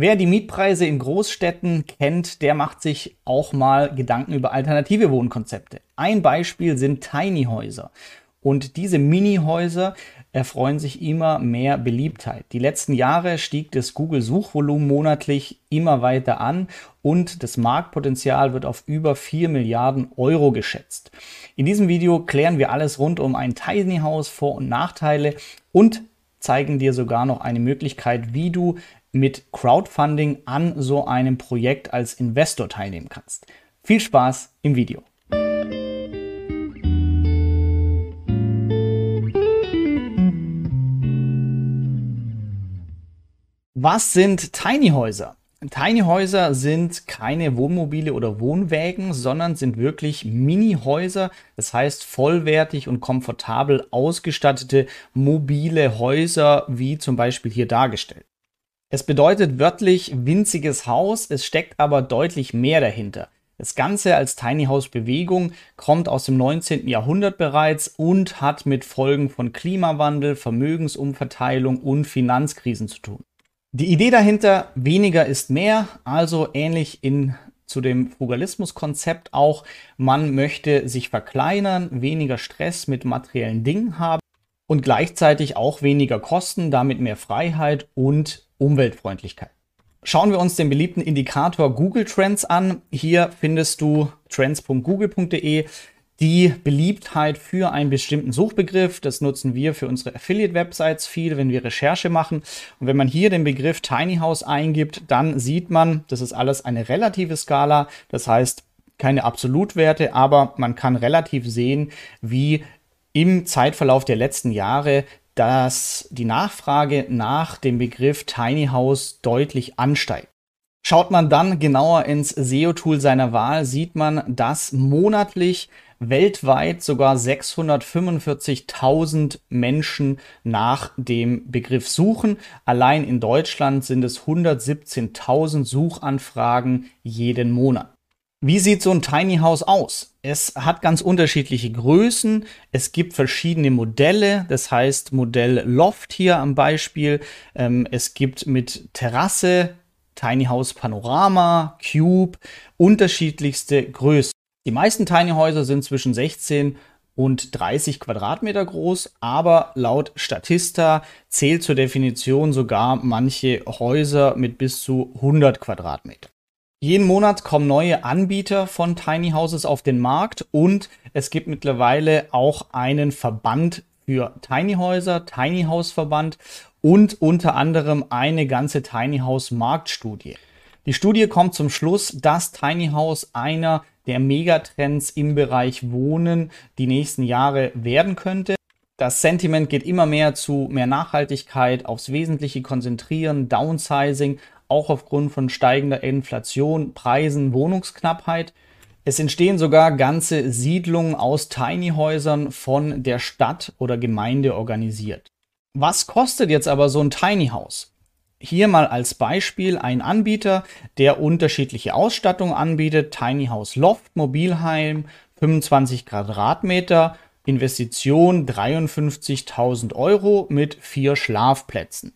Wer die Mietpreise in Großstädten kennt, der macht sich auch mal Gedanken über alternative Wohnkonzepte. Ein Beispiel sind Tiny Häuser. Und diese Mini-Häuser erfreuen sich immer mehr Beliebtheit. Die letzten Jahre stieg das Google-Suchvolumen monatlich immer weiter an und das Marktpotenzial wird auf über 4 Milliarden Euro geschätzt. In diesem Video klären wir alles rund um ein Tiny House, Vor- und Nachteile und zeigen dir sogar noch eine Möglichkeit, wie du mit Crowdfunding an so einem Projekt als Investor teilnehmen kannst. Viel Spaß im Video. Was sind Tiny Häuser? Tiny Häuser sind keine Wohnmobile oder Wohnwägen, sondern sind wirklich Mini-Häuser, das heißt vollwertig und komfortabel ausgestattete mobile Häuser, wie zum Beispiel hier dargestellt. Es bedeutet wörtlich winziges Haus, es steckt aber deutlich mehr dahinter. Das Ganze als Tiny House Bewegung kommt aus dem 19. Jahrhundert bereits und hat mit Folgen von Klimawandel, Vermögensumverteilung und Finanzkrisen zu tun. Die Idee dahinter, weniger ist mehr, also ähnlich in zu dem Frugalismus-Konzept auch, man möchte sich verkleinern, weniger Stress mit materiellen Dingen haben und gleichzeitig auch weniger Kosten, damit mehr Freiheit und Umweltfreundlichkeit. Schauen wir uns den beliebten Indikator Google Trends an. Hier findest du trends.google.de die Beliebtheit für einen bestimmten Suchbegriff. Das nutzen wir für unsere Affiliate-Websites viel, wenn wir Recherche machen. Und wenn man hier den Begriff Tiny House eingibt, dann sieht man, das ist alles eine relative Skala. Das heißt, keine Absolutwerte, aber man kann relativ sehen, wie im Zeitverlauf der letzten Jahre dass die Nachfrage nach dem Begriff Tiny House deutlich ansteigt. Schaut man dann genauer ins SEO-Tool seiner Wahl, sieht man, dass monatlich weltweit sogar 645.000 Menschen nach dem Begriff suchen. Allein in Deutschland sind es 117.000 Suchanfragen jeden Monat. Wie sieht so ein Tiny House aus? Es hat ganz unterschiedliche Größen. Es gibt verschiedene Modelle. Das heißt Modell Loft hier am Beispiel. Ähm, es gibt mit Terrasse, Tiny House Panorama, Cube, unterschiedlichste Größen. Die meisten Tiny Häuser sind zwischen 16 und 30 Quadratmeter groß, aber laut Statista zählt zur Definition sogar manche Häuser mit bis zu 100 Quadratmeter. Jeden Monat kommen neue Anbieter von Tiny Houses auf den Markt und es gibt mittlerweile auch einen Verband für Tiny Häuser, Tiny House Verband und unter anderem eine ganze Tiny House Marktstudie. Die Studie kommt zum Schluss, dass Tiny House einer der Megatrends im Bereich Wohnen die nächsten Jahre werden könnte. Das Sentiment geht immer mehr zu mehr Nachhaltigkeit, aufs Wesentliche konzentrieren, Downsizing, auch aufgrund von steigender Inflation, Preisen, Wohnungsknappheit. Es entstehen sogar ganze Siedlungen aus Tiny-Häusern von der Stadt oder Gemeinde organisiert. Was kostet jetzt aber so ein Tiny House? Hier mal als Beispiel ein Anbieter, der unterschiedliche Ausstattung anbietet. Tiny House Loft, Mobilheim, 25 Quadratmeter, Investition 53.000 Euro mit vier Schlafplätzen.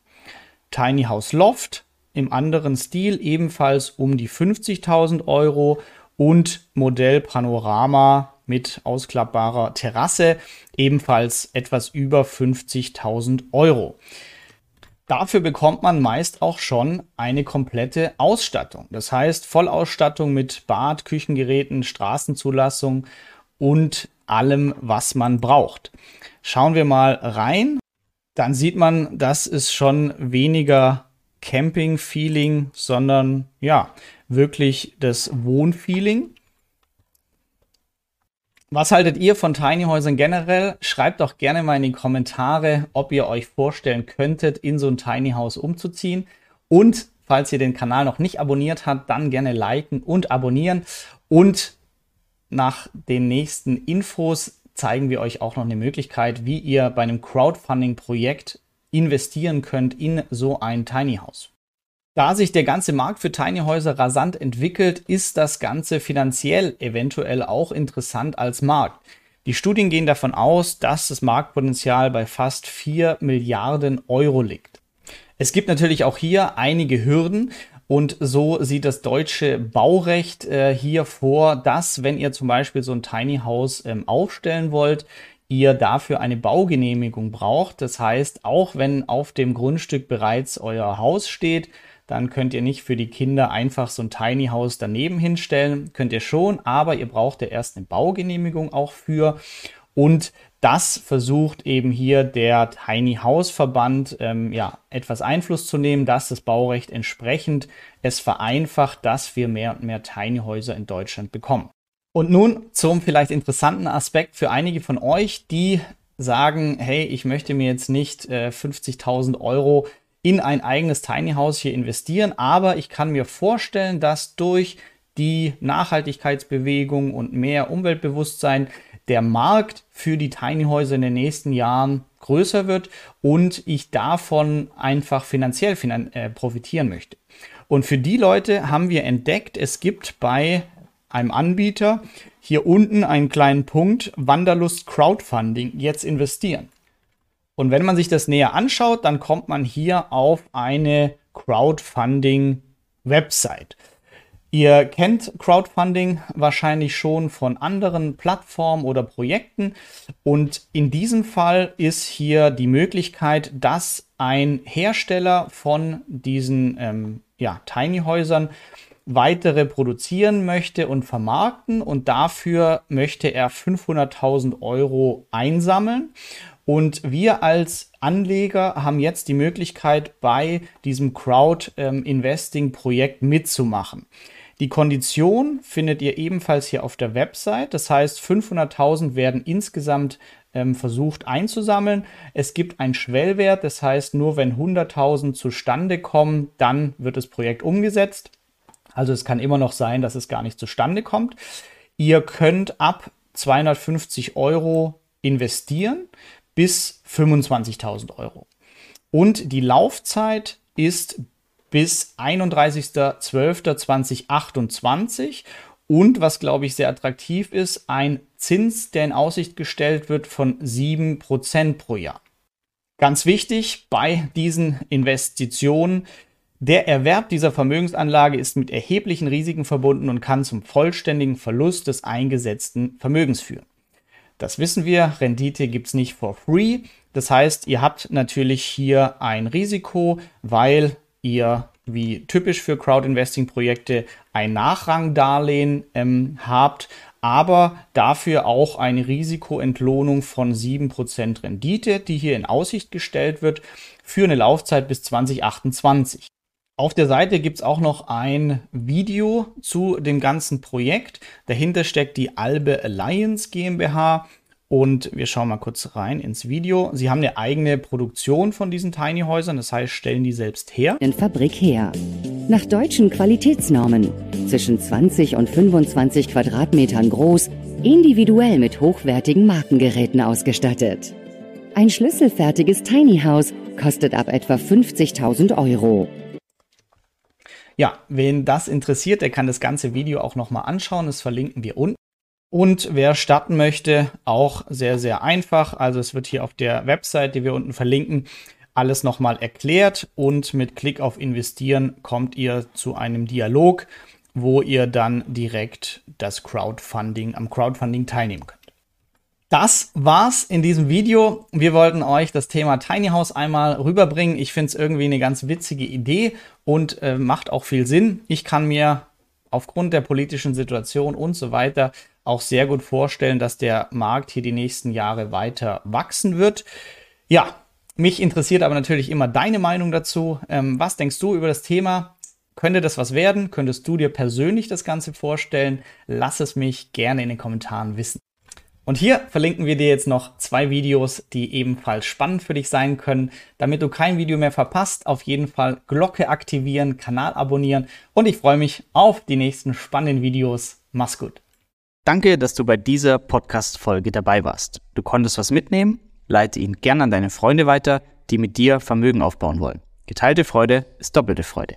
Tiny House Loft, im anderen Stil ebenfalls um die 50.000 Euro und Modell Panorama mit ausklappbarer Terrasse ebenfalls etwas über 50.000 Euro. Dafür bekommt man meist auch schon eine komplette Ausstattung. Das heißt Vollausstattung mit Bad, Küchengeräten, Straßenzulassung und allem, was man braucht. Schauen wir mal rein. Dann sieht man, dass es schon weniger Camping-Feeling, sondern ja, wirklich das Wohnfeeling. Was haltet ihr von Tiny Häusern generell? Schreibt doch gerne mal in die Kommentare, ob ihr euch vorstellen könntet, in so ein Tiny House umzuziehen. Und falls ihr den Kanal noch nicht abonniert habt, dann gerne liken und abonnieren. Und nach den nächsten Infos zeigen wir euch auch noch eine Möglichkeit, wie ihr bei einem Crowdfunding-Projekt investieren könnt in so ein Tiny House. Da sich der ganze Markt für Tiny Häuser rasant entwickelt, ist das Ganze finanziell eventuell auch interessant als Markt. Die Studien gehen davon aus, dass das Marktpotenzial bei fast 4 Milliarden Euro liegt. Es gibt natürlich auch hier einige Hürden Und so sieht das deutsche Baurecht äh, hier vor, dass wenn ihr zum Beispiel so ein Tiny House ähm, aufstellen wollt, ihr dafür eine Baugenehmigung braucht. Das heißt, auch wenn auf dem Grundstück bereits euer Haus steht, dann könnt ihr nicht für die Kinder einfach so ein Tiny House daneben hinstellen. Könnt ihr schon, aber ihr braucht ja erst eine Baugenehmigung auch für. Und das versucht eben hier der Tiny House Verband ähm, ja, etwas Einfluss zu nehmen, dass das Baurecht entsprechend es vereinfacht, dass wir mehr und mehr Tiny Häuser in Deutschland bekommen. Und nun zum vielleicht interessanten Aspekt für einige von euch, die sagen, hey, ich möchte mir jetzt nicht äh, 50.000 Euro in ein eigenes Tiny House hier investieren, aber ich kann mir vorstellen, dass durch die Nachhaltigkeitsbewegung und mehr Umweltbewusstsein der Markt für die Tiny Häuser in den nächsten Jahren größer wird und ich davon einfach finanziell finan äh, profitieren möchte. Und für die Leute haben wir entdeckt, es gibt bei einem Anbieter hier unten einen kleinen Punkt Wanderlust Crowdfunding jetzt investieren. Und wenn man sich das näher anschaut, dann kommt man hier auf eine Crowdfunding Website. Ihr kennt Crowdfunding wahrscheinlich schon von anderen Plattformen oder Projekten und in diesem Fall ist hier die Möglichkeit, dass ein Hersteller von diesen ähm, ja, Tiny Häusern weitere produzieren möchte und vermarkten und dafür möchte er 500.000 Euro einsammeln. Und wir als Anleger haben jetzt die Möglichkeit, bei diesem Crowd-Investing-Projekt mitzumachen. Die Kondition findet ihr ebenfalls hier auf der Website. Das heißt, 500.000 werden insgesamt ähm, versucht einzusammeln. Es gibt einen Schwellwert, das heißt, nur wenn 100.000 zustande kommen, dann wird das Projekt umgesetzt. Also es kann immer noch sein, dass es gar nicht zustande kommt. Ihr könnt ab 250 Euro investieren bis 25.000 Euro. Und die Laufzeit ist bis 31.12.2028 und was glaube ich sehr attraktiv ist, ein Zins, der in Aussicht gestellt wird von 7% pro Jahr. Ganz wichtig bei diesen Investitionen der Erwerb dieser Vermögensanlage ist mit erheblichen Risiken verbunden und kann zum vollständigen Verlust des eingesetzten Vermögens führen. Das wissen wir, Rendite gibt es nicht for free. Das heißt, ihr habt natürlich hier ein Risiko, weil ihr wie typisch für Crowd-Investing-Projekte ein Nachrangdarlehen ähm, habt, aber dafür auch eine Risikoentlohnung von 7% Rendite, die hier in Aussicht gestellt wird für eine Laufzeit bis 2028. Auf der Seite gibt es auch noch ein Video zu dem ganzen Projekt. Dahinter steckt die Albe Alliance GmbH. Und wir schauen mal kurz rein ins Video. Sie haben eine eigene Produktion von diesen Tiny Häusern, das heißt, stellen die selbst her. In Fabrik her. Nach deutschen Qualitätsnormen. Zwischen 20 und 25 Quadratmetern groß, individuell mit hochwertigen Markengeräten ausgestattet. Ein schlüsselfertiges Tiny House kostet ab etwa 50.000 Euro. Ja, wen das interessiert, der kann das ganze Video auch nochmal anschauen. Das verlinken wir unten. Und wer starten möchte, auch sehr, sehr einfach. Also es wird hier auf der Website, die wir unten verlinken, alles nochmal erklärt und mit Klick auf Investieren kommt ihr zu einem Dialog, wo ihr dann direkt das Crowdfunding am Crowdfunding teilnehmen könnt. Das war's in diesem Video. Wir wollten euch das Thema Tiny House einmal rüberbringen. Ich finde es irgendwie eine ganz witzige Idee und äh, macht auch viel Sinn. Ich kann mir aufgrund der politischen Situation und so weiter auch sehr gut vorstellen, dass der Markt hier die nächsten Jahre weiter wachsen wird. Ja, mich interessiert aber natürlich immer deine Meinung dazu. Ähm, was denkst du über das Thema? Könnte das was werden? Könntest du dir persönlich das Ganze vorstellen? Lass es mich gerne in den Kommentaren wissen. Und hier verlinken wir dir jetzt noch zwei Videos, die ebenfalls spannend für dich sein können. Damit du kein Video mehr verpasst, auf jeden Fall Glocke aktivieren, Kanal abonnieren und ich freue mich auf die nächsten spannenden Videos. Mach's gut. Danke, dass du bei dieser Podcast-Folge dabei warst. Du konntest was mitnehmen? Leite ihn gern an deine Freunde weiter, die mit dir Vermögen aufbauen wollen. Geteilte Freude ist doppelte Freude.